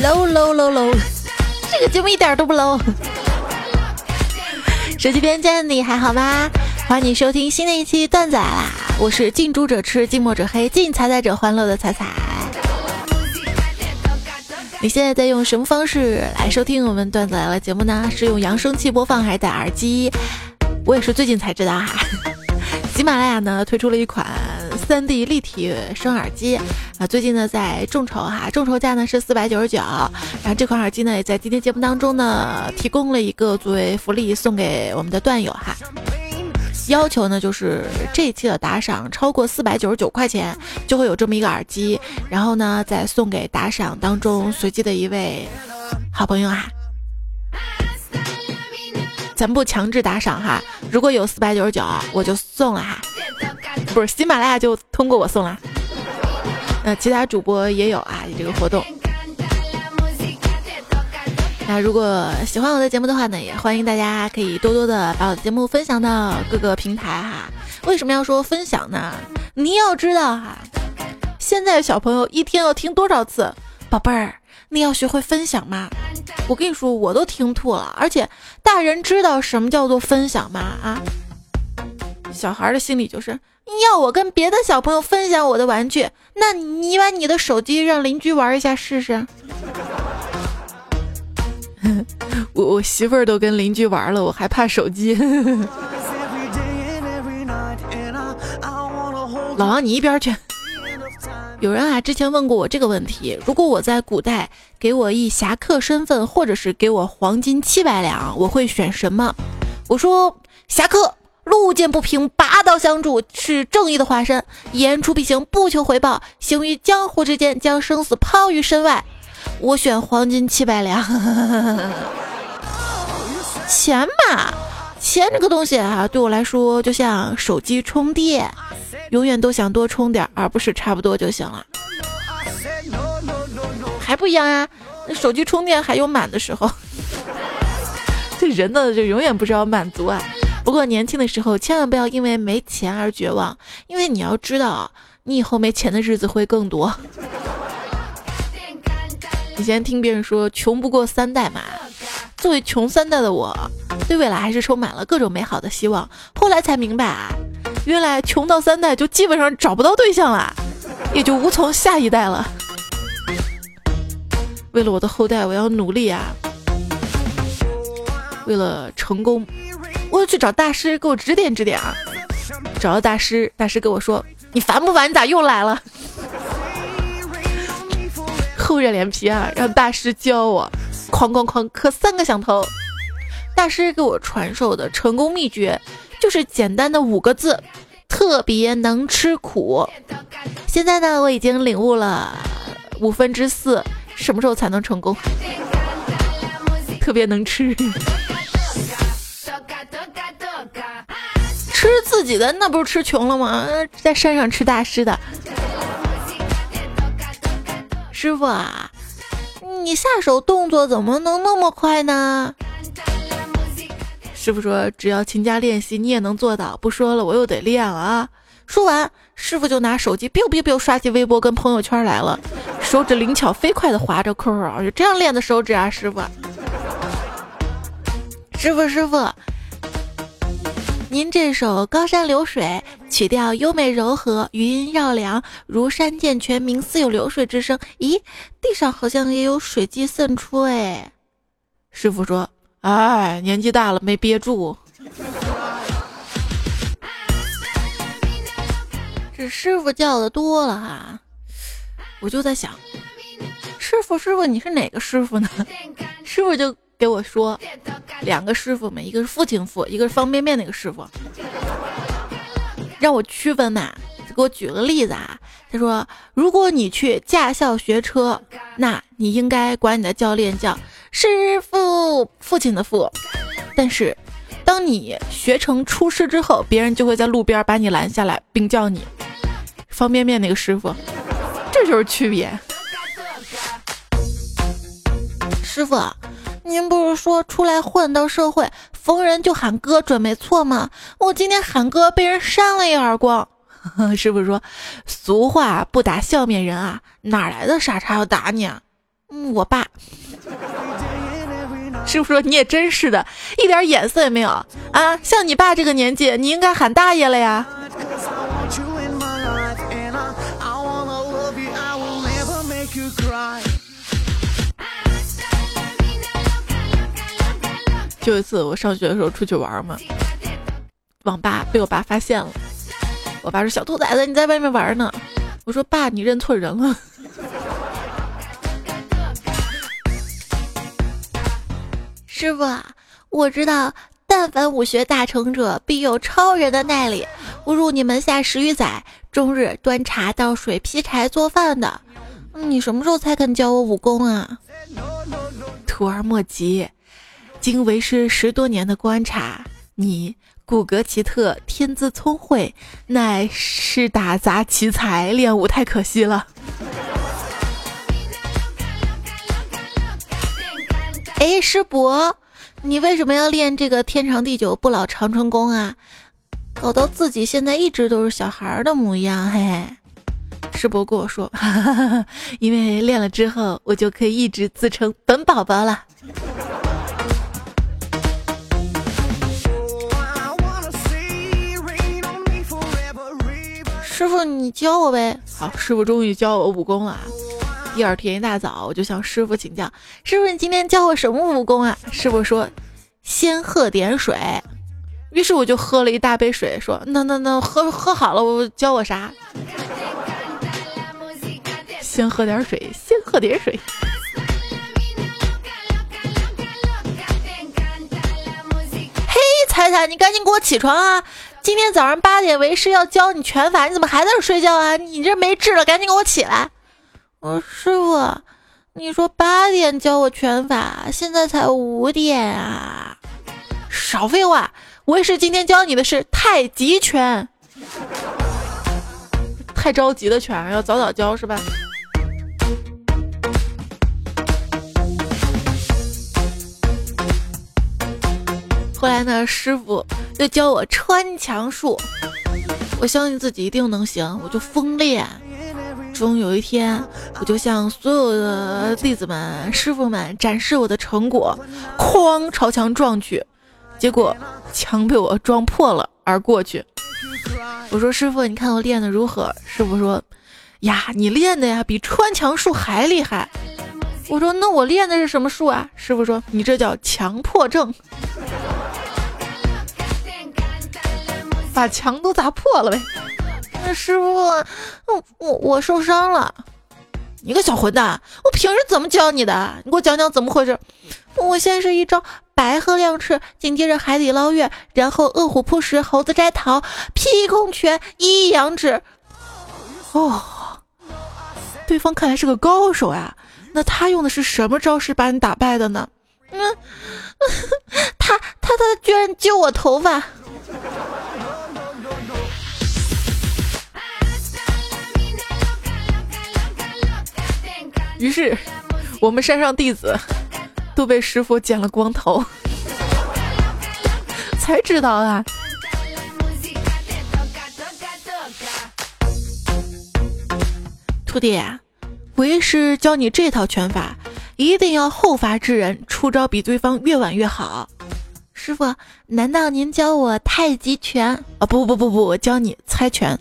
low low low low，这个节目一点都不 low。手机边见你还好吗？欢迎你收听新的一期段子来啦！我是近朱者赤，近墨者黑，近彩彩者欢乐的彩彩。你现在在用什么方式来收听我们段子来了节目呢？是用扬声器播放还是戴耳机？我也是最近才知道哈。喜马拉雅呢推出了一款。三 D 立体声耳机啊，最近呢在众筹哈，众筹价呢是四百九十九，然后这款耳机呢也在今天节目当中呢提供了一个作为福利送给我们的段友哈，要求呢就是这一期的打赏超过四百九十九块钱就会有这么一个耳机，然后呢再送给打赏当中随机的一位好朋友哈，咱不强制打赏哈，如果有四百九十九我就送了哈。不是喜马拉雅就通过我送了，那其他主播也有啊，这个活动。那如果喜欢我的节目的话呢，也欢迎大家可以多多的把我的节目分享到各个平台哈。为什么要说分享呢？你要知道哈，现在小朋友一天要听多少次？宝贝儿，你要学会分享吗？我跟你说，我都听吐了。而且大人知道什么叫做分享吗？啊？小孩的心理就是。要我跟别的小朋友分享我的玩具，那你把你的手机让邻居玩一下试试。我我媳妇儿都跟邻居玩了，我还怕手机。老王，你一边去。有人啊，之前问过我这个问题：如果我在古代给我一侠客身份，或者是给我黄金七百两，我会选什么？我说侠客。路见不平，拔刀相助，是正义的化身。言出必行，不求回报，行于江湖之间，将生死抛于身外。我选黄金七百两。钱嘛，钱这个东西啊，对我来说就像手机充电，永远都想多充点，而不是差不多就行了。还不一样啊，那手机充电还有满的时候。这人呢，就永远不知道满足啊。不过年轻的时候，千万不要因为没钱而绝望，因为你要知道，你以后没钱的日子会更多。以前听别人说“穷不过三代”嘛，作为穷三代的我，对未来还是充满了各种美好的希望。后来才明白啊，原来穷到三代就基本上找不到对象了，也就无从下一代了。为了我的后代，我要努力啊！为了成功。我要去找大师给我指点指点啊！找到大师，大师跟我说：“你烦不烦？你咋又来了？” 厚着脸皮啊，让大师教我，哐哐哐磕三个响头。大师给我传授的成功秘诀就是简单的五个字：特别能吃苦。现在呢，我已经领悟了五分之四，什么时候才能成功？特别能吃。吃自己的那不是吃穷了吗？在山上吃大师的。师傅啊，你下手动作怎么能那么快呢？师傅说，只要勤加练习，你也能做到。不说了，我又得练了啊。说完，师傅就拿手机 biu biu biu 刷起微博跟朋友圈来了，手指灵巧飞快的划着 QQ，就这样练的手指啊，师傅。师傅，师傅。您这首《高山流水》曲调优美柔和，余音绕梁，如山涧泉鸣，似有流水之声。咦，地上好像也有水迹渗出哎。师傅说：“哎，年纪大了没憋住。”这师傅叫的多了哈，我就在想，师傅师傅，你是哪个师傅呢？师傅就。给我说，两个师傅嘛，一个是父亲傅，一个是方便面那个师傅，让我区分嘛。给我举个例子啊，他说，如果你去驾校学车，那你应该管你的教练叫师傅，父亲的父。但是，当你学成出师之后，别人就会在路边把你拦下来，并叫你方便面那个师傅，这就是区别。师傅。您不是说出来混到社会，逢人就喊哥准没错吗。我今天喊哥被人扇了一耳光。师傅说，俗话不打笑面人啊，哪来的傻叉要打你啊？嗯，我爸。师傅说你也真是的，一点眼色也没有啊！像你爸这个年纪，你应该喊大爷了呀。就一次我上学的时候出去玩嘛，网吧被我爸发现了。我爸说：“小兔崽子，你在外面玩呢。”我说：“爸，你认错人了。”师傅，我知道，但凡武学大成者，必有超人的耐力。我入你门下十余载，终日端茶倒水、劈柴做饭的。你什么时候才肯教我武功啊？徒儿莫急。经为师十多年的观察，你骨骼奇特，天资聪慧，乃是打杂奇才，练武太可惜了。哎，师伯，你为什么要练这个天长地久不老长春功啊？搞到自己现在一直都是小孩的模样，嘿嘿。师伯跟我说，哈哈哈，因为练了之后，我就可以一直自称本宝宝了。师傅，你教我呗。好，师傅终于教我武功了。第二天一大早，我就向师傅请教：“师傅，你今天教我什么武功啊？”师傅说：“先喝点水。”于是我就喝了一大杯水，说：“那那那，喝喝好了，我教我啥？”先喝点水，先喝点水。嘿，彩彩，你赶紧给我起床啊！今天早上八点，为师要教你拳法，你怎么还在这睡觉啊？你这没治了，赶紧给我起来！我师傅，你说八点教我拳法，现在才五点啊！少废话，为师今天教你的是太极拳，太着急的拳，要早早教是吧？后来呢，师傅就教我穿墙术，我相信自己一定能行，我就疯练。终有一天，我就向所有的弟子们、师傅们展示我的成果，哐朝墙撞去，结果墙被我撞破了而过去。我说：“师傅，你看我练的如何？”师傅说：“呀，你练的呀比穿墙术还厉害。”我说：“那我练的是什么术啊？”师傅说：“你这叫强迫症。”把墙都砸破了呗！那师傅，我我我受伤了。你个小混蛋，我平时怎么教你的？你给我讲讲怎么回事。我先是一招白鹤亮翅，紧接着海底捞月，然后饿虎扑食，猴子摘桃，劈空拳，一阳指。哦，对方看来是个高手呀。那他用的是什么招式把你打败的呢？嗯，他他他居然揪我头发。于是，我们山上弟子都被师傅剪了光头，才知道啊。徒弟，为师教你这套拳法，一定要后发制人，出招比对方越晚越好。师傅，难道您教我太极拳？啊，不不不不，我教你猜拳。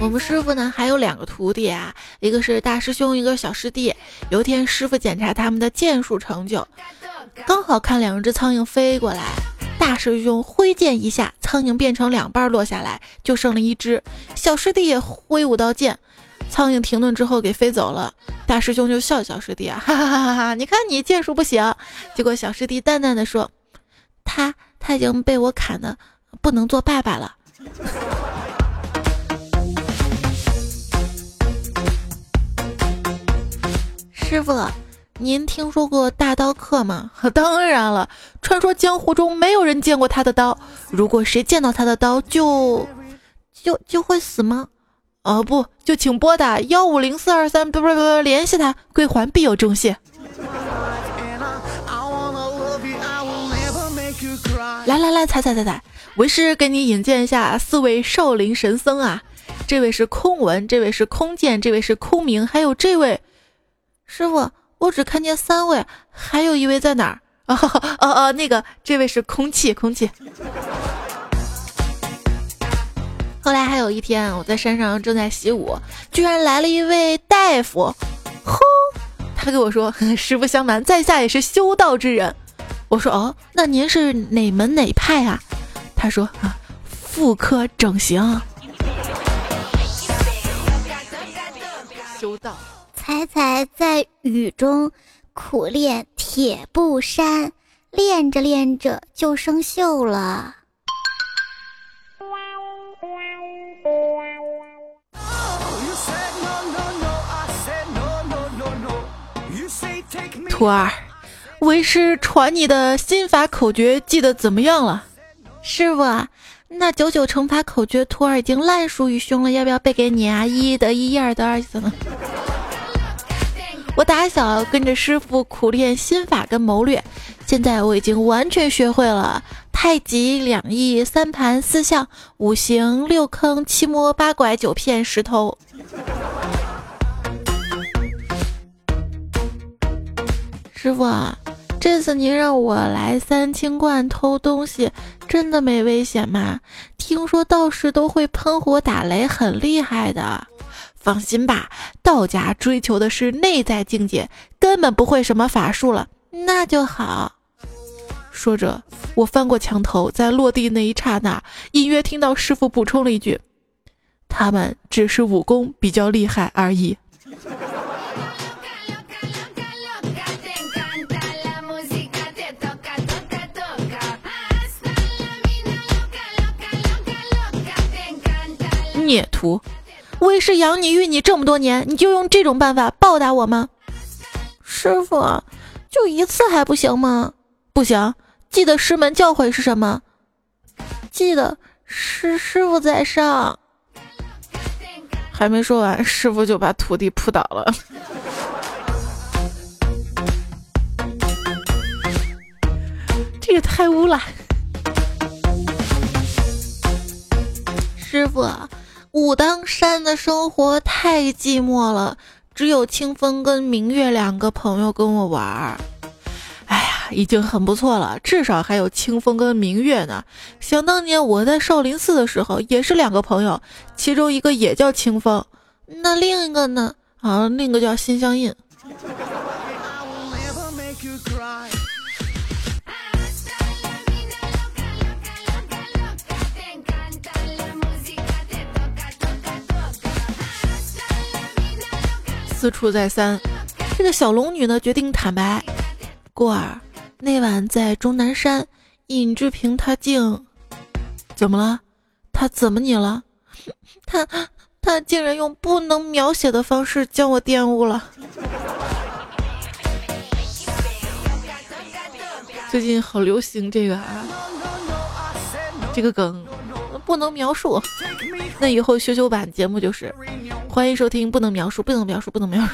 我们师傅呢还有两个徒弟啊，一个是大师兄，一个小师弟。有一天师傅检查他们的剑术成就，刚好看两只苍蝇飞过来，大师兄挥剑一下，苍蝇变成两半落下来，就剩了一只。小师弟也挥舞刀剑，苍蝇停顿之后给飞走了。大师兄就笑小师弟啊，哈哈哈哈！你看你剑术不行。结果小师弟淡淡的说：“他他已经被我砍的不能做爸爸了。”师傅，您听说过大刀客吗？当然了，传说江湖中没有人见过他的刀。如果谁见到他的刀，就就就会死吗？哦，不，就请拨打幺五零四二三，不不不，联系他，归还必有重谢。来来来，踩踩踩踩！为师给你引荐一下四位少林神僧啊，这位是空文，这位是空剑，这位是空明，还有这位师傅，我只看见三位，还有一位在哪儿？哦哦哦，那个，这位是空气，空气。后来还有一天，我在山上正在习武，居然来了一位大夫，吼，他跟我说：“ 实不相瞒，在下也是修道之人。”我说：“哦，那您是哪门哪派啊？”他说：“啊，妇科整形。”修道，彩彩在雨中苦练铁布衫，练着练着就生锈了。徒儿，为师传你的心法口诀记得怎么样了？师傅，那九九乘法口诀徒儿已经烂熟于胸了，要不要背给你啊？一得一，二得二，怎么？我打小跟着师傅苦练心法跟谋略，现在我已经完全学会了太极两仪三盘四象五行六坑七摸八拐九骗十偷。师傅，这次您让我来三清观偷东西，真的没危险吗？听说道士都会喷火打雷，很厉害的。放心吧，道家追求的是内在境界，根本不会什么法术了。那就好。说着，我翻过墙头，在落地那一刹那，隐约听到师傅补充了一句：“他们只是武功比较厉害而已。”孽徒，为师养你育你这么多年，你就用这种办法报答我吗？师傅，就一次还不行吗？不行，记得师门教诲是什么？记得，师师傅在上。还没说完，师傅就把徒弟扑倒了。这也太污了，师傅。武当山的生活太寂寞了，只有清风跟明月两个朋友跟我玩儿。哎呀，已经很不错了，至少还有清风跟明月呢。想当年我在少林寺的时候，也是两个朋友，其中一个也叫清风，那另一个呢？啊，另一个叫心相印。四处再三，这个小龙女呢决定坦白。过儿，那晚在终南山，尹志平他竟怎么了？他怎么你了？他他竟然用不能描写的方式将我玷污了。最近好流行这个啊，这个梗不能描述。那以后修修版节目就是。欢迎收听，不能描述，不能描述，不能描述。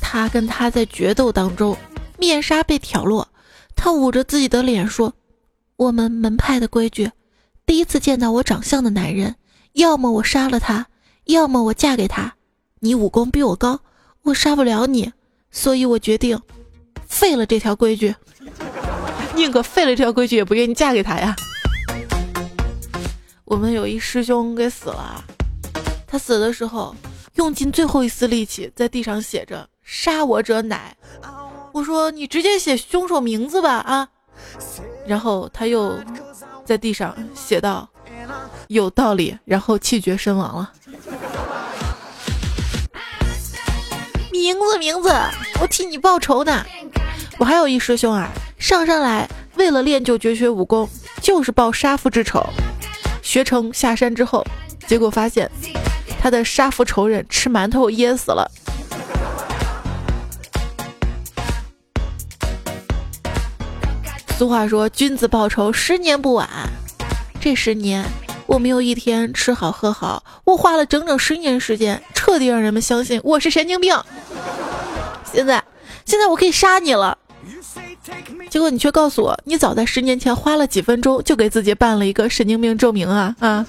他跟他在决斗当中，面纱被挑落，他捂着自己的脸说：“我们门派的规矩，第一次见到我长相的男人，要么我杀了他，要么我嫁给他。你武功比我高，我杀不了你，所以我决定废了这条规矩，宁可废了这条规矩，也不愿意嫁给他呀。”我们有一师兄给死了，他死的时候用尽最后一丝力气，在地上写着“杀我者乃”。我说你直接写凶手名字吧啊！然后他又在地上写道：“有道理。”然后气绝身亡了。名字名字，我替你报仇呢。我还有一师兄啊，上山来为了练就绝学武功，就是报杀父之仇。学成下山之后，结果发现他的杀父仇人吃馒头噎死了。俗话说：“君子报仇，十年不晚。”这十年我没有一天吃好喝好，我花了整整十年时间，彻底让人们相信我是神经病。现在现在我可以杀你了。结果你却告诉我，你早在十年前花了几分钟就给自己办了一个神经病证明啊啊！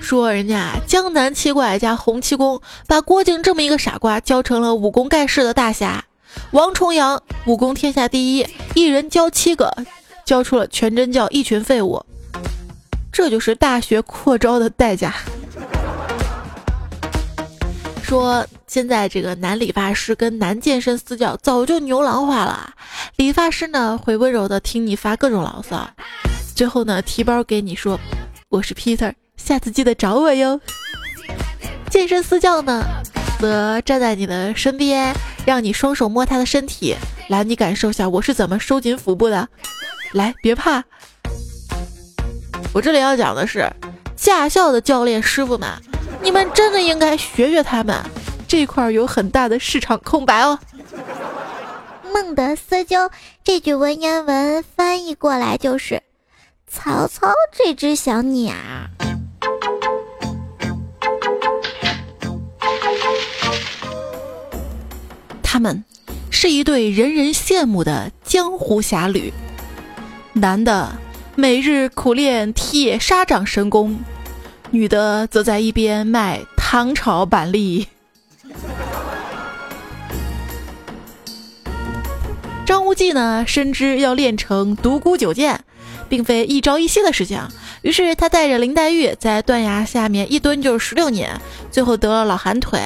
说人家江南七怪加洪七公把郭靖这么一个傻瓜教成了武功盖世的大侠，王重阳武功天下第一，一人教七个，教出了全真教一群废物，这就是大学扩招的代价。说现在这个男理发师跟男健身私教早就牛郎化了，理发师呢会温柔的听你发各种牢骚，最后呢提包给你说我是 Peter。下次记得找我哟。健身私教呢，则站在你的身边，让你双手摸他的身体，来，你感受下我是怎么收紧腹部的。来，别怕。我这里要讲的是，驾校的教练师傅们，你们真的应该学学他们，这块有很大的市场空白哦。孟德斯鸠这句文言文翻译过来就是：曹操这只小鸟。他们是一对人人羡慕的江湖侠侣，男的每日苦练铁砂掌神功，女的则在一边卖糖炒板栗。张无忌呢，深知要练成独孤九剑，并非一朝一夕的事情。于是他带着林黛玉在断崖下面一蹲就是十六年，最后得了老寒腿。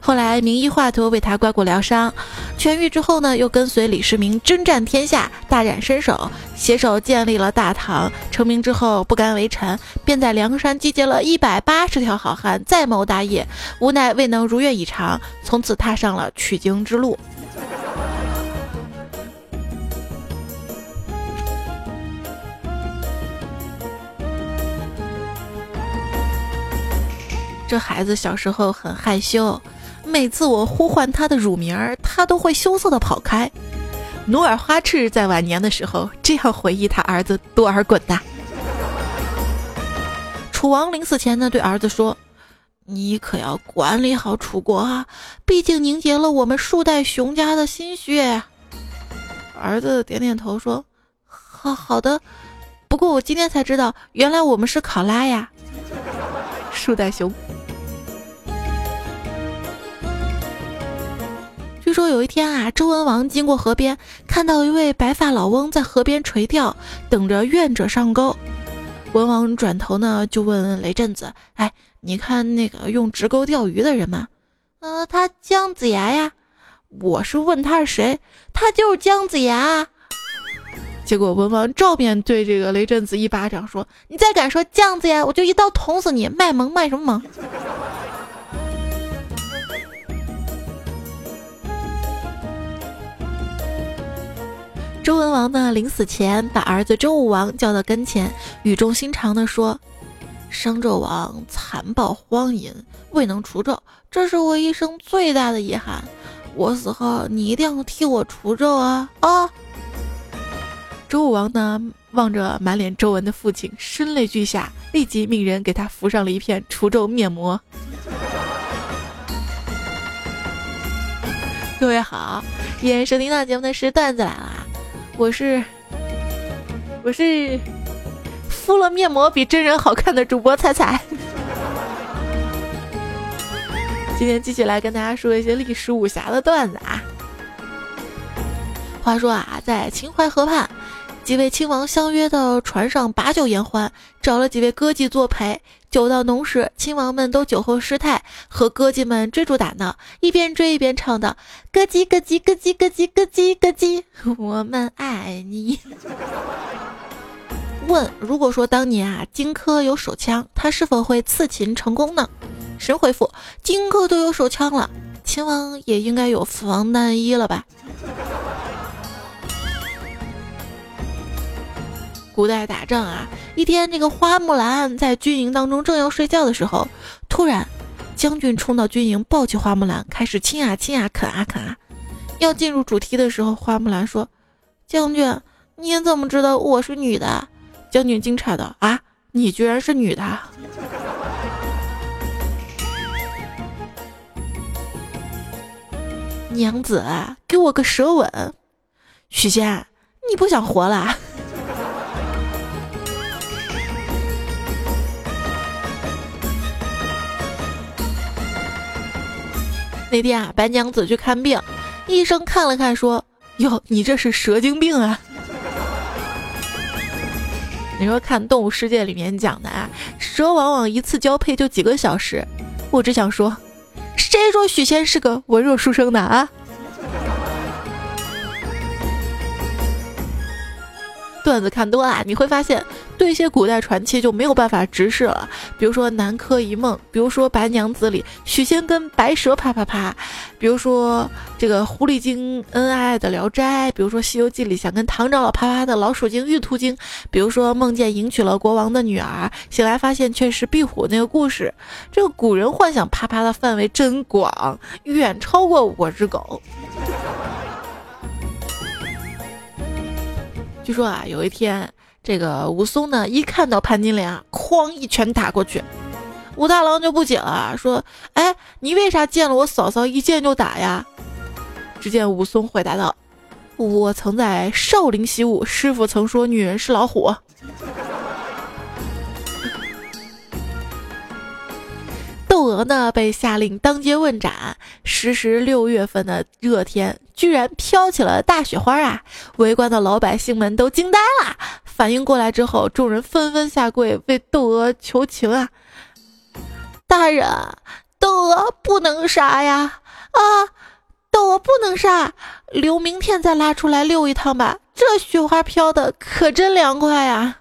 后来名医华佗为他刮骨疗伤，痊愈之后呢，又跟随李世民征战天下，大展身手，携手建立了大唐。成名之后不甘为臣，便在梁山集结了一百八十条好汉，再谋大业，无奈未能如愿以偿，从此踏上了取经之路。这孩子小时候很害羞，每次我呼唤他的乳名儿，他都会羞涩的跑开。努尔哈赤在晚年的时候这样回忆他儿子多尔衮的：楚王临死前呢，对儿子说：“你可要管理好楚国啊，毕竟凝结了我们数代熊家的心血。”儿子点点头说：“好好的，不过我今天才知道，原来我们是考拉呀，树袋熊。”据说有一天啊，周文王经过河边，看到一位白发老翁在河边垂钓，等着愿者上钩。文王转头呢，就问雷震子：“哎，你看那个用直钩钓鱼的人吗？”“呃，他姜子牙呀。”“我是问他是谁，他就是姜子牙。”结果文王照面对这个雷震子一巴掌，说：“你再敢说姜子牙，我就一刀捅死你！卖萌卖什么萌？”周文王呢，临死前把儿子周武王叫到跟前，语重心长地说：“商纣王残暴荒淫，未能除纣，这是我一生最大的遗憾。我死后，你一定要替我除纣啊！”啊！周武王呢，望着满脸皱纹的父亲，声泪俱下，立即命人给他敷上了一片除皱面膜。各位好，今收听到节目的是段子来了。我是我是敷了面膜比真人好看的主播彩彩，今天继续来跟大家说一些历史武侠的段子啊。话说啊，在秦淮河畔，几位亲王相约到船上把酒言欢，找了几位歌妓作陪。酒到浓时，亲王们都酒后失态，和歌妓们追逐打闹，一边追一边唱道：“咯叽咯叽咯叽咯叽咯叽咯叽，我们爱你。”问：如果说当年啊，荆轲有手枪，他是否会刺秦成功呢？神回复：荆轲都有手枪了，秦王也应该有防弹衣了吧？古代打仗啊，一天，这个花木兰在军营当中正要睡觉的时候，突然将军冲到军营，抱起花木兰，开始亲啊亲啊，啃啊啃啊。要进入主题的时候，花木兰说：“将军，你怎么知道我是女的？”将军惊诧道：“啊，你居然是女的！” 娘子，给我个舌吻。许仙，你不想活了？那天啊，白娘子去看病，医生看了看说：“哟，你这是蛇精病啊！”你说看《动物世界》里面讲的啊，蛇往往一次交配就几个小时。我只想说，谁说许仙是个文弱书生的啊？段子看多了，你会发现。对一些古代传奇就没有办法直视了，比如说《南柯一梦》，比如说《白娘子》里许仙跟白蛇啪啪啪，比如说这个狐狸精恩爱爱的《聊斋》，比如说《西游记》里想跟唐长老啪啪的老鼠精玉兔精，比如说梦见迎娶了国王的女儿，醒来发现却是壁虎那个故事。这个古人幻想啪啪的范围真广，远超过我只狗。据说啊，有一天。这个武松呢，一看到潘金莲啊，哐一拳打过去。武大郎就不解了，说：“哎，你为啥见了我嫂嫂一见就打呀？”只见武松回答道：“我曾在少林习武，师傅曾说女人是老虎。”窦娥呢，被下令当街问斩。时时六月份的热天，居然飘起了大雪花啊！围观的老百姓们都惊呆了。反应过来之后，众人纷纷下跪为窦娥求情啊！大人，窦娥不能杀呀！啊，窦娥不能杀，留明天再拉出来溜一趟吧。这雪花飘的可真凉快呀！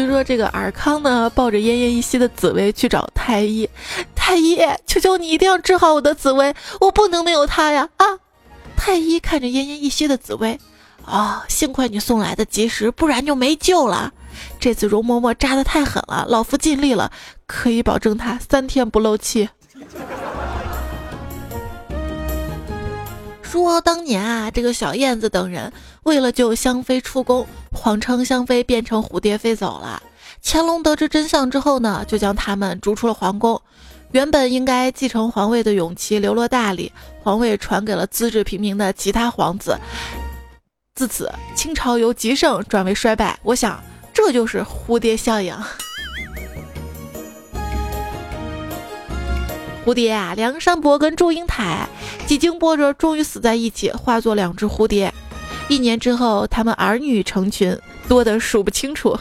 就说这个尔康呢，抱着奄奄一息的紫薇去找太医，太医，求求你一定要治好我的紫薇，我不能没有她呀！啊！太医看着奄奄一息的紫薇，啊，幸亏你送来的及时，不然就没救了。这次容嬷嬷扎的太狠了，老夫尽力了，可以保证她三天不漏气。说当年啊，这个小燕子等人为了救香妃出宫，谎称香妃变成蝴蝶飞走了。乾隆得知真相之后呢，就将他们逐出了皇宫。原本应该继承皇位的永琪流落大理，皇位传给了资质平平的其他皇子。自此，清朝由极盛转为衰败。我想，这就是蝴蝶效应。蝴蝶啊，梁山伯跟祝英台几经波折，终于死在一起，化作两只蝴蝶。一年之后，他们儿女成群，多得数不清楚。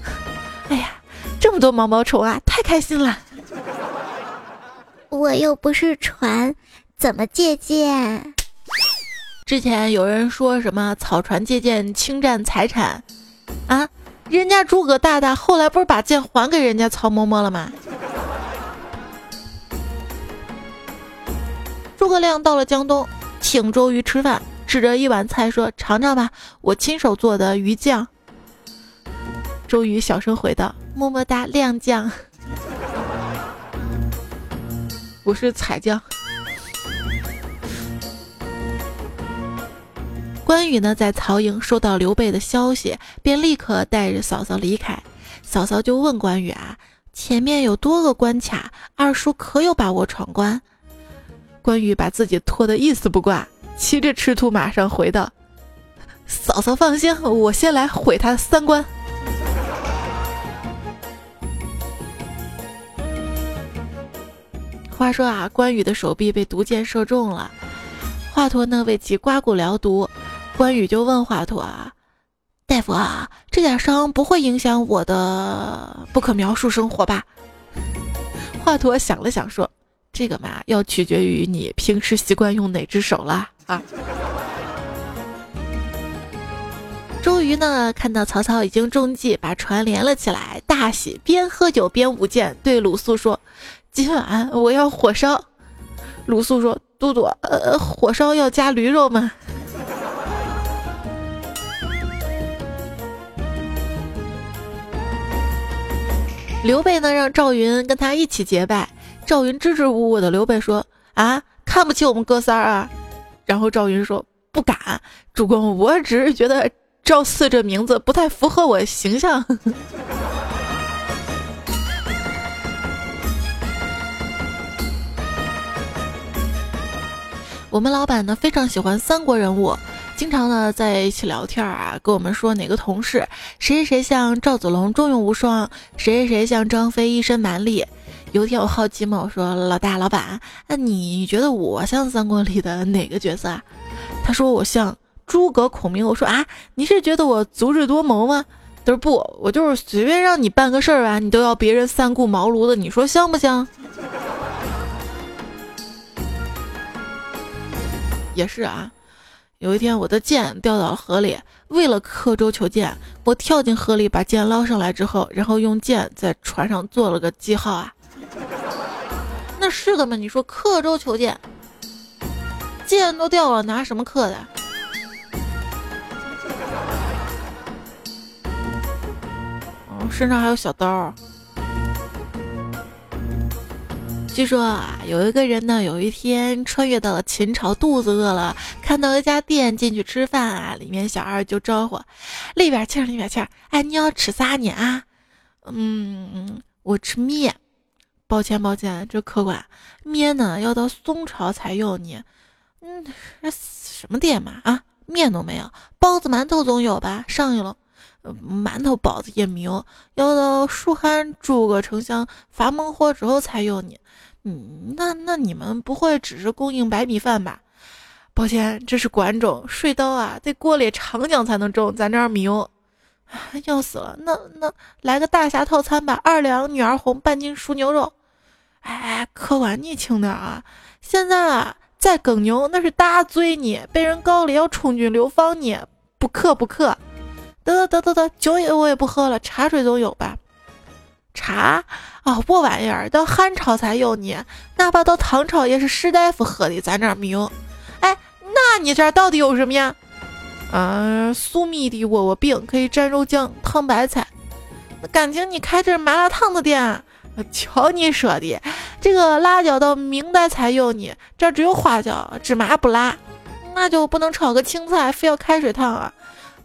哎呀，这么多毛毛虫啊，太开心了！我又不是船，怎么借鉴？之前有人说什么草船借箭侵占财产啊？人家诸葛大大后来不是把剑还给人家曹嬷嬷了吗？诸葛亮到了江东，请周瑜吃饭，指着一碗菜说：“尝尝吧，我亲手做的鱼酱。”周瑜小声回道：“么么哒，亮酱。”我是彩酱。关羽呢，在曹营收到刘备的消息，便立刻带着嫂嫂离开。嫂嫂就问关羽啊：“前面有多个关卡，二叔可有把握闯关？”关羽把自己拖得一丝不挂，骑着赤兔马上回道：“嫂嫂放心，我先来毁他三观。”话说啊，关羽的手臂被毒箭射中了，华佗呢为其刮骨疗毒，关羽就问华佗啊：“大夫啊，这点伤不会影响我的不可描述生活吧？”华佗想了想说。这个嘛，要取决于你平时习惯用哪只手啦啊！周瑜呢，看到曹操已经中计，把船连了起来，大喜，边喝酒边舞剑，对鲁肃说：“今晚我要火烧。”鲁肃说：“都督，呃，火烧要加驴肉吗？”刘备呢，让赵云跟他一起结拜。赵云支支吾吾的，刘备说：“啊，看不起我们哥仨啊？”然后赵云说：“不敢，主公，我只是觉得赵四这名字不太符合我形象。我们老板呢非常喜欢三国人物，经常呢在一起聊天啊，跟我们说哪个同事谁谁谁像赵子龙忠勇无双，谁谁谁像张飞一身蛮力。有一天我好奇嘛，我说老大老板，那你觉得我像三国里的哪个角色啊？他说我像诸葛孔明。我说啊，你是觉得我足智多谋吗？他说不，我就是随便让你办个事儿啊，你都要别人三顾茅庐的，你说像不像？也是啊，有一天我的剑掉到了河里，为了刻舟求剑，我跳进河里把剑捞上来之后，然后用剑在船上做了个记号啊。那是的吗？你说刻舟求剑，剑都掉了，拿什么刻的？哦，身上还有小刀。据说啊，有一个人呢，有一天穿越到了秦朝，肚子饿了，看到一家店进去吃饭啊，里面小二就招呼：“里边请，里边请。”哎，你要吃啥呢啊？嗯，我吃面。抱歉抱歉，这客官，面呢要到宋朝才有呢。嗯，什么店嘛啊，面都没有，包子馒头总有吧？上去了，馒头包子也没有，要到蜀汉诸葛丞相伐孟获之后才有呢。嗯，那那你们不会只是供应白米饭吧？抱歉，这是关中水稻啊，得过了长江才能种，咱这儿没有。要死了，那那来个大侠套餐吧，二两女儿红，半斤熟牛肉。哎，客官你轻点啊！现在啊，再耕牛那是大罪呢，被人告了要充军流放呢。不可不可，得得得得得，酒也我也不喝了，茶水总有吧？茶啊，不玩意儿，到汉朝才有呢，哪怕到唐朝也是士大夫喝的，咱这儿没有。哎，那你这儿到底有什么呀？嗯，粟米的窝窝饼可以蘸肉酱烫白菜。感情你开这麻辣烫的店？瞧你说的，这个辣椒到明代才有呢，这只有花椒，芝麻不辣，那就不能炒个青菜，非要开水烫啊？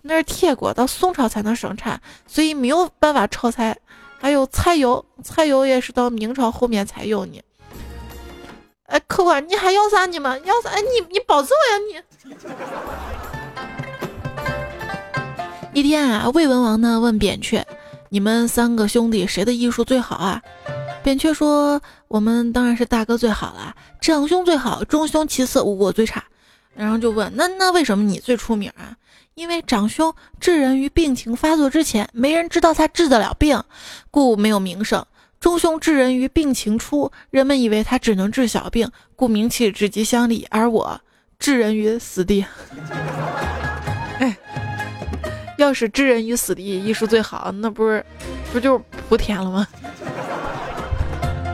那是铁锅，到宋朝才能生产，所以没有办法炒菜。还有菜油，菜油也是到明朝后面才有呢。哎，客官，你还要啥你吗？要啥？哎，你你保走呀你！一天啊，魏文王呢问扁鹊。你们三个兄弟谁的医术最好啊？扁鹊说：“我们当然是大哥最好了，长兄最好，中兄其次，我最差。”然后就问：“那那为什么你最出名啊？”因为长兄治人于病情发作之前，没人知道他治得了病，故没有名声；中兄治人于病情初，人们以为他只能治小病，故名气直击乡里。而我治人于死地。要是置人于死地，医术最好，那不是，不就是莆田了吗？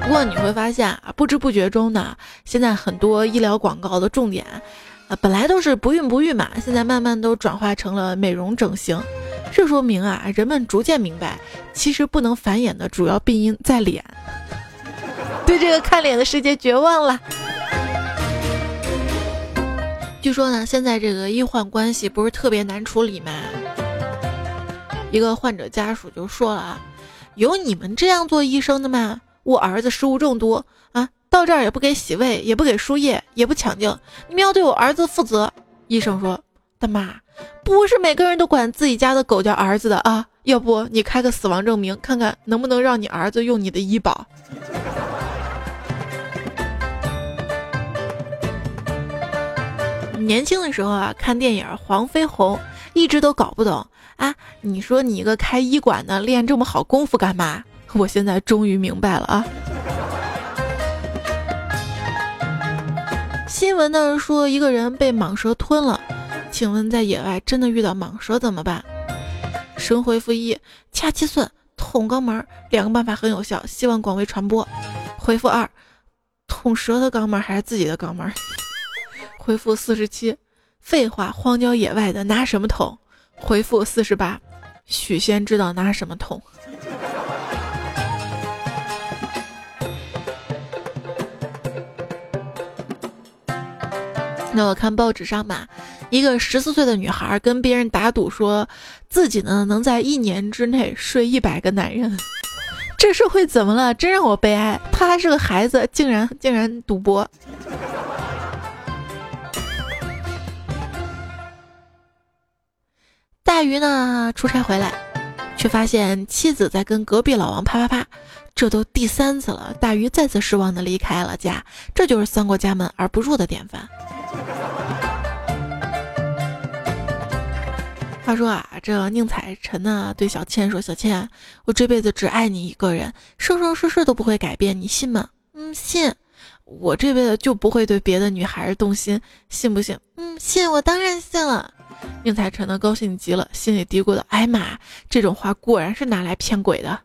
不过你会发现啊，不知不觉中呢，现在很多医疗广告的重点，啊，本来都是不孕不育嘛，现在慢慢都转化成了美容整形。这说明啊，人们逐渐明白，其实不能繁衍的主要病因在脸，对这个看脸的世界绝望了。据说呢，现在这个医患关系不是特别难处理吗？一个患者家属就说了啊，有你们这样做医生的吗？我儿子食物中毒啊，到这儿也不给洗胃，也不给输液，也不抢救，你们要对我儿子负责。医生说，大妈，不是每个人都管自己家的狗叫儿子的啊，要不你开个死亡证明，看看能不能让你儿子用你的医保。年轻的时候啊，看电影《黄飞鸿》，一直都搞不懂。啊！你说你一个开医馆的练这么好功夫干嘛？我现在终于明白了啊！新闻呢说一个人被蟒蛇吞了，请问在野外真的遇到蟒蛇怎么办？神回复一：掐七寸，捅肛门，两个办法很有效，希望广为传播。回复二：捅蛇的肛门还是自己的肛门？回复四十七：废话，荒郊野外的拿什么捅？回复四十八，许仙知道拿什么捅。那我看报纸上嘛，一个十四岁的女孩跟别人打赌，说自己呢能在一年之内睡一百个男人。这社会怎么了？真让我悲哀。她还是个孩子，竟然竟然赌博。大鱼呢出差回来，却发现妻子在跟隔壁老王啪啪啪，这都第三次了。大鱼再次失望的离开了家，这就是三过家门而不入的典范。话说啊，这宁采臣呢对小倩说：“小倩，我这辈子只爱你一个人，生生世世都不会改变，你信吗？”“嗯，信。”“我这辈子就不会对别的女孩动心，信不信？”“嗯，信。我当然信了。”宁采臣呢高兴极了，心里嘀咕的：“哎妈，这种话果然是拿来骗鬼的。”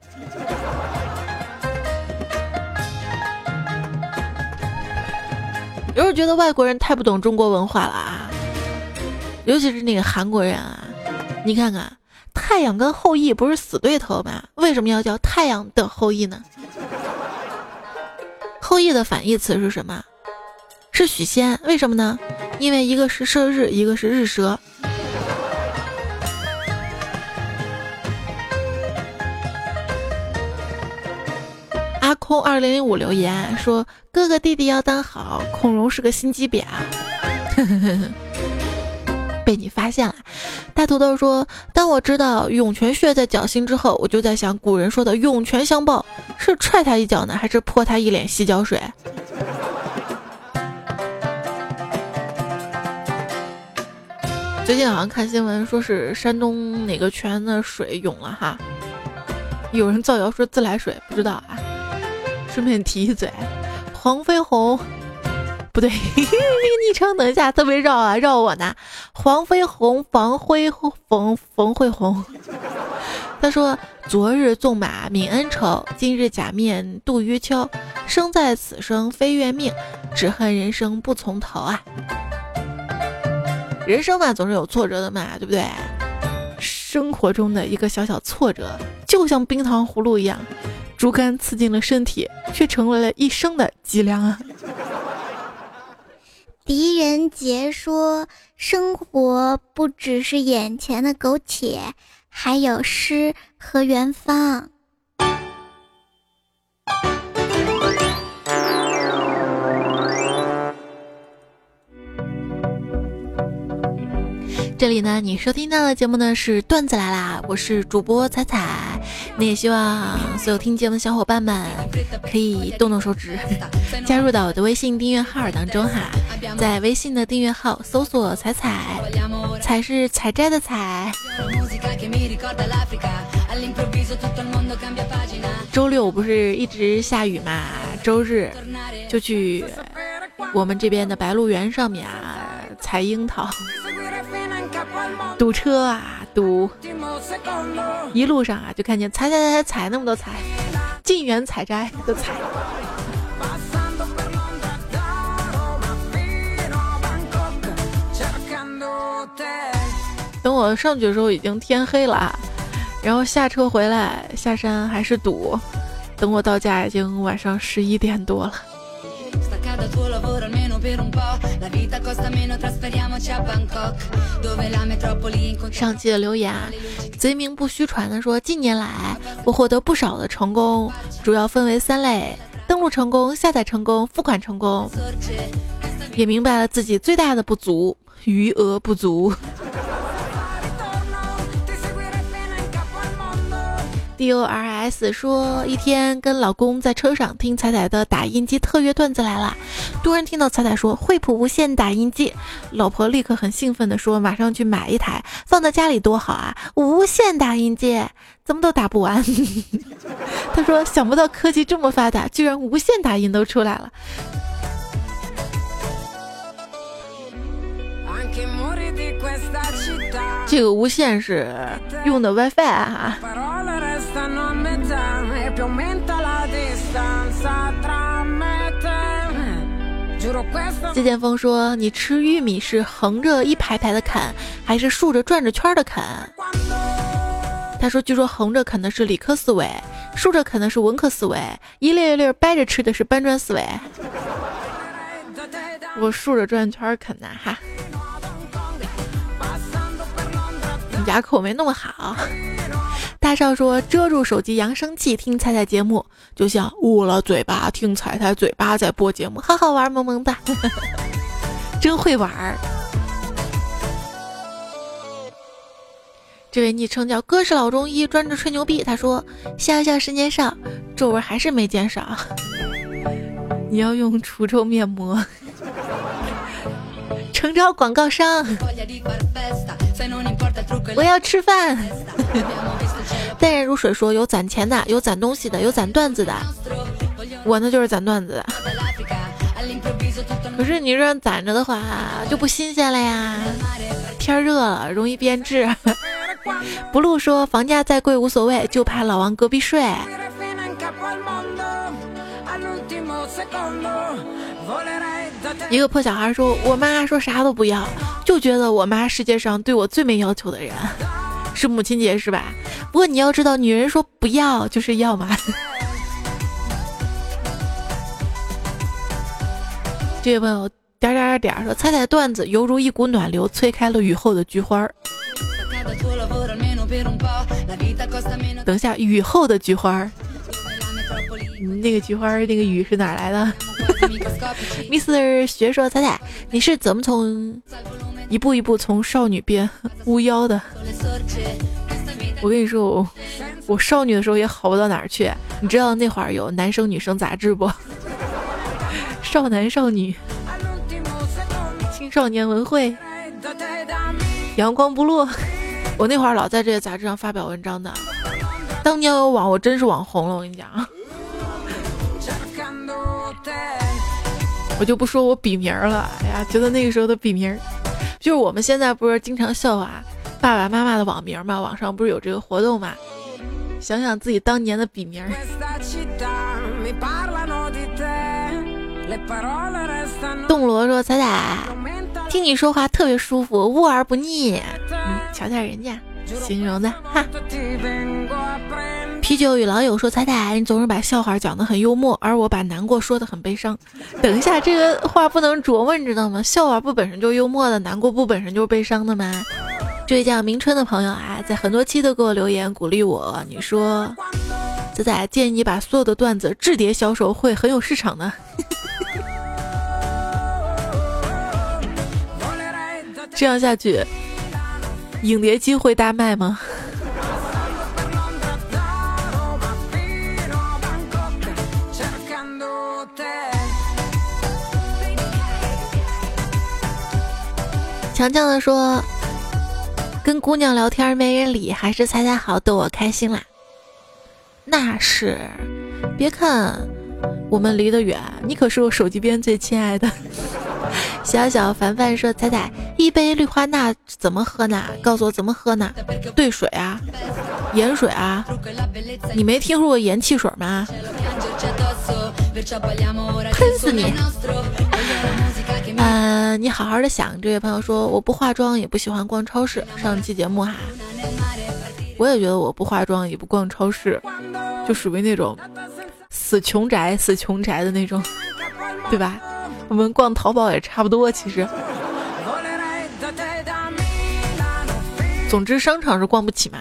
有时候觉得外国人太不懂中国文化了啊，尤其是那个韩国人啊。你看看，太阳跟后羿不是死对头吗？为什么要叫太阳的后羿呢？后羿的反义词是什么？是许仙。为什么呢？因为一个是射日，一个是日蛇。阿空二零零五留言说：“哥哥弟弟要当好，孔融是个心机婊。”被你发现了，大土豆说：“当我知道涌泉穴在脚心之后，我就在想，古人说的涌泉相报是踹他一脚呢，还是泼他一脸洗脚水？”最近好像看新闻，说是山东哪个泉的水涌了哈，有人造谣说自来水，不知道啊。顺便提一嘴，黄飞鸿。不对，那个昵称等一下特别绕啊，绕我呢。黄飞鸿，房辉冯冯慧红。他说：“昨日纵马泯恩仇，今日假面度余秋。生在此生非愿命，只恨人生不从头啊。”人生嘛，总是有挫折的嘛，对不对？生活中的一个小小挫折，就像冰糖葫芦一样，竹竿刺进了身体，却成为了一生的脊梁啊。狄仁杰说：“生活不只是眼前的苟且，还有诗和远方。”这里呢，你收听到的节目呢是段子来啦，我是主播彩彩。那也希望所有听节目的小伙伴们可以动动手指，加入到我的微信订阅号当中哈。在微信的订阅号搜索“彩彩”，彩是采摘的采。周六不是一直下雨嘛？周日就去我们这边的白鹿原上面啊采樱桃。堵车啊，堵！一路上啊，就看见采采采采采那么多采，进园采摘的采。等我上去的时候已经天黑了，然后下车回来下山还是堵，等我到家已经晚上十一点多了。上期的留言啊，贼名不虚传的说，近年来我获得不少的成功，主要分为三类：登录成功、下载成功、付款成功。也明白了自己最大的不足，余额不足。D O R S 说，一天跟老公在车上听彩彩的打印机特约段子来了，突然听到彩彩说惠普无线打印机，老婆立刻很兴奋的说，马上去买一台放在家里多好啊！无线打印机怎么都打不完。他说想不到科技这么发达，居然无线打印都出来了。这个无线是用的 WiFi 哈。谢剑锋说：“你吃玉米是横着一排排的啃，还是竖着转着圈的啃？”他说：“据说横着啃的是理科思维，竖着啃的是文科思维，一粒一粒掰着吃的是搬砖思维。”我竖着转圈啃的哈。牙口没那么好。大少说遮住手机扬声器听彩彩节目，就像捂了嘴巴听彩彩嘴巴在播节目，好好玩萌萌哒，真会玩。这位昵称叫哥是老中医，专治吹牛逼。他说笑笑十年少，皱纹还是没减少。你要用除皱面膜。诚招广告商。我要吃饭。淡然如水说有攒钱的，有攒东西的，有攒段子的。我呢就是攒段子的。可是你这样攒着的话就不新鲜了呀。天热了容易变质。不露说房价再贵无所谓，就怕老王隔壁睡。一个破小孩说：“我妈说啥都不要，就觉得我妈世界上对我最没要求的人，是母亲节是吧？不过你要知道，女人说不要就是要嘛。”这位朋友点点点点说：“猜猜段子犹如一股暖流，吹开了雨后的菊花。”等一下，雨后的菊花。那个菊花，那个雨是哪来的？Mr. 学说彩彩，你是怎么从一步一步从少女变巫妖的？我跟你说，我我少女的时候也好不到哪儿去。你知道那会儿有男生女生杂志不？少男少女，青少年文汇，阳光不落。我那会儿老在这些杂志上发表文章的。当年有网，我真是网红了。我跟你讲。我就不说我笔名了，哎呀，觉得那个时候的笔名，就是我们现在不是经常笑话爸爸妈妈的网名嘛？网上不是有这个活动嘛？想想自己当年的笔名。洞罗说：“彩彩，听你说话特别舒服，悟而不腻。嗯，瞧瞧人家形容的哈。”啤酒与老友说：“彩彩，你总是把笑话讲得很幽默，而我把难过说得很悲伤。等一下，这个话不能琢磨，你知道吗？笑话不本身就幽默的，难过不本身就是悲伤的吗？”这位叫明春的朋友啊，在很多期都给我留言鼓励我。你说，彩彩建议你把所有的段子置叠销售，会很有市场的。这样下去，影碟机会大卖吗？强强的说：“跟姑娘聊天没人理，还是彩彩好逗我开心啦。”那是，别看我们离得远，你可是我手机边最亲爱的。小小凡凡说：“彩彩，一杯氯化钠怎么喝呢？告诉我怎么喝呢？兑水啊，盐水啊？你没听说过盐汽水吗？喷死你！”嗯，你好好的想。这位朋友说，我不化妆，也不喜欢逛超市。上期节目哈，我也觉得我不化妆，也不逛超市，就属于那种死穷宅、死穷宅的那种，对吧？我们逛淘宝也差不多，其实。总之，商场是逛不起嘛。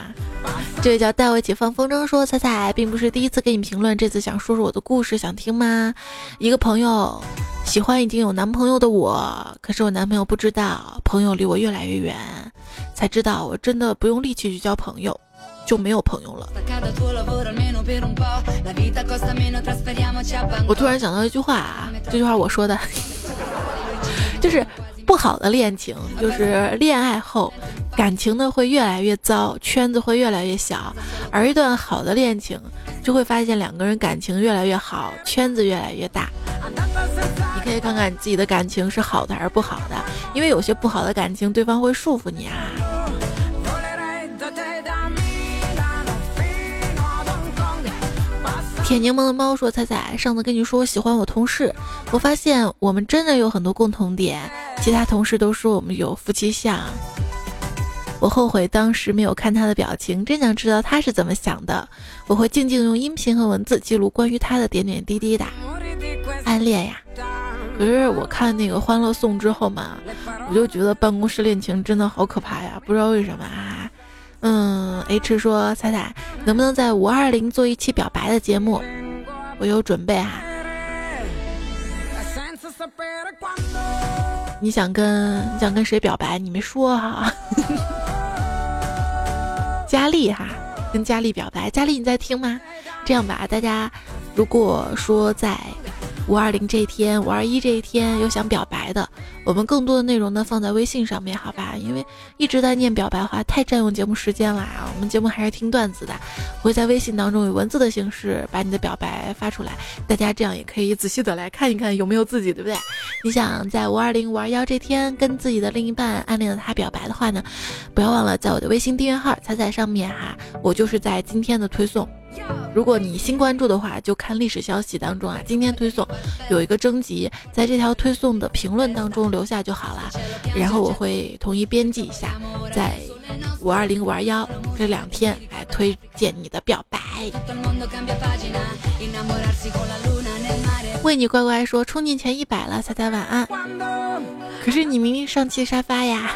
这位叫带我一起放风筝说：“彩彩，并不是第一次给你评论，这次想说说我的故事，想听吗？一个朋友。”喜欢已经有男朋友的我，可是我男朋友不知道，朋友离我越来越远，才知道我真的不用力气去交朋友，就没有朋友了。我突然想到一句话啊，这句话我说的，就是不好的恋情，就是恋爱后感情呢会越来越糟，圈子会越来越小，而一段好的恋情，就会发现两个人感情越来越好，圈子越来越大。你可以看看你自己的感情是好的还是不好的，因为有些不好的感情，对方会束缚你啊。铁柠檬的猫说：“彩彩，上次跟你说我喜欢我同事，我发现我们真的有很多共同点，其他同事都说我们有夫妻相。我后悔当时没有看他的表情，真想知道他是怎么想的。我会静静用音频和文字记录关于他的点点滴滴的。暗恋呀。”可是我看那个《欢乐颂》之后嘛，我就觉得办公室恋情真的好可怕呀！不知道为什么啊，嗯，H 说彩彩能不能在五二零做一期表白的节目？我有准备哈。你想跟你想跟谁表白？你没说哈。佳丽哈，跟佳丽表白。佳丽你在听吗？这样吧，大家如果说在。五二零这一天，五二一这一天有想表白的，我们更多的内容呢放在微信上面，好吧？因为一直在念表白话，太占用节目时间了啊！我们节目还是听段子的，我会在微信当中以文字的形式把你的表白发出来，大家这样也可以仔细的来看一看有没有自己，对不对？你想在五二零、五二幺这天跟自己的另一半暗恋的他表白的话呢，不要忘了在我的微信订阅号彩彩上面哈，我就是在今天的推送。如果你新关注的话，就看历史消息当中啊，今天推送有一个征集，在这条推送的评论当中留下就好了，然后我会统一编辑一下，在五二零五二幺这两天来推荐你的表白。为你乖乖说充电前一百了，彩彩晚安。可是你明明上期沙发呀。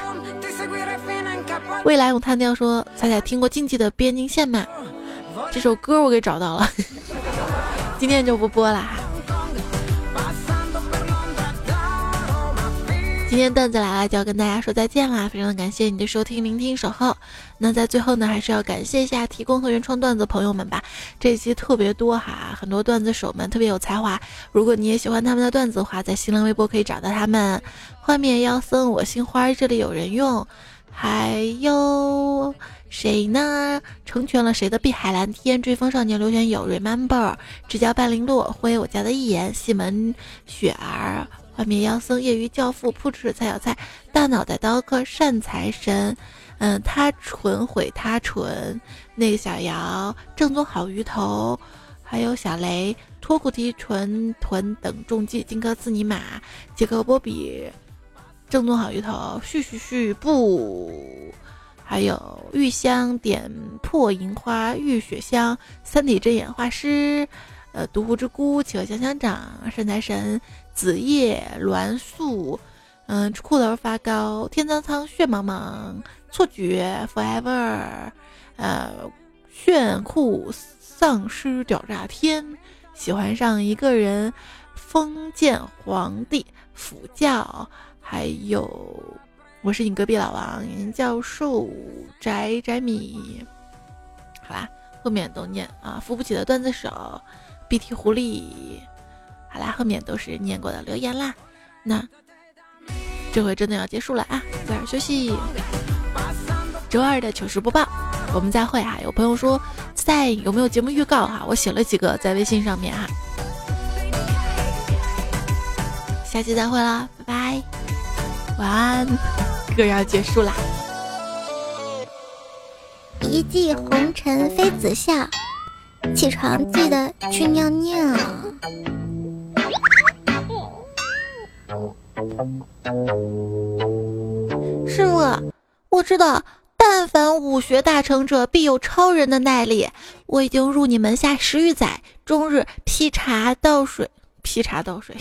未来我探调说，彩彩听过竞技的边境线吗？这首歌我给找到了，今天就不播了。今天段子来了，就要跟大家说再见啦！非常的感谢你的收听、聆听、守候。那在最后呢，还是要感谢一下提供和原创段子朋友们吧。这期特别多哈，很多段子手们特别有才华。如果你也喜欢他们的段子的话，在新浪微博可以找到他们。幻面妖僧，我姓花，这里有人用。还有。谁呢？成全了谁的碧海蓝天？追风少年刘玄友，Remember，直教半零落灰，我家的一眼，西门雪儿，幻灭妖僧，业余教父，扑哧菜小菜，大脑袋刀客，善财神，嗯，他纯毁他纯，那个小姚，正宗好鱼头，还有小雷，托骨提纯豚等重记，金哥斯尼玛，杰克波比，正宗好鱼头，续续续不。还有玉香点破银花玉雪香，三体真眼画师，呃，独狐之孤，企鹅香香掌，善财神，子夜栾素，嗯，裤头发高，天苍苍，血茫茫，错觉，forever，呃，炫酷丧尸屌炸天，喜欢上一个人，封建皇帝，辅教，还有。我是你隔壁老王教授宅宅米，好啦，后面都念啊，扶不起的段子手，BT 狐狸，好啦，后面都是念过的留言啦。那这回真的要结束了啊，早点休息。周二的糗事播报，我们再会啊。有朋友说在有没有节目预告哈？我写了几个在微信上面哈。下期再会啦，拜拜，晚安。歌要结束啦！一骑红尘妃子笑，起床记得去尿尿。师傅，我知道，但凡武学大成者，必有超人的耐力。我已经入你门下十余载，终日劈茶倒水，劈茶倒水。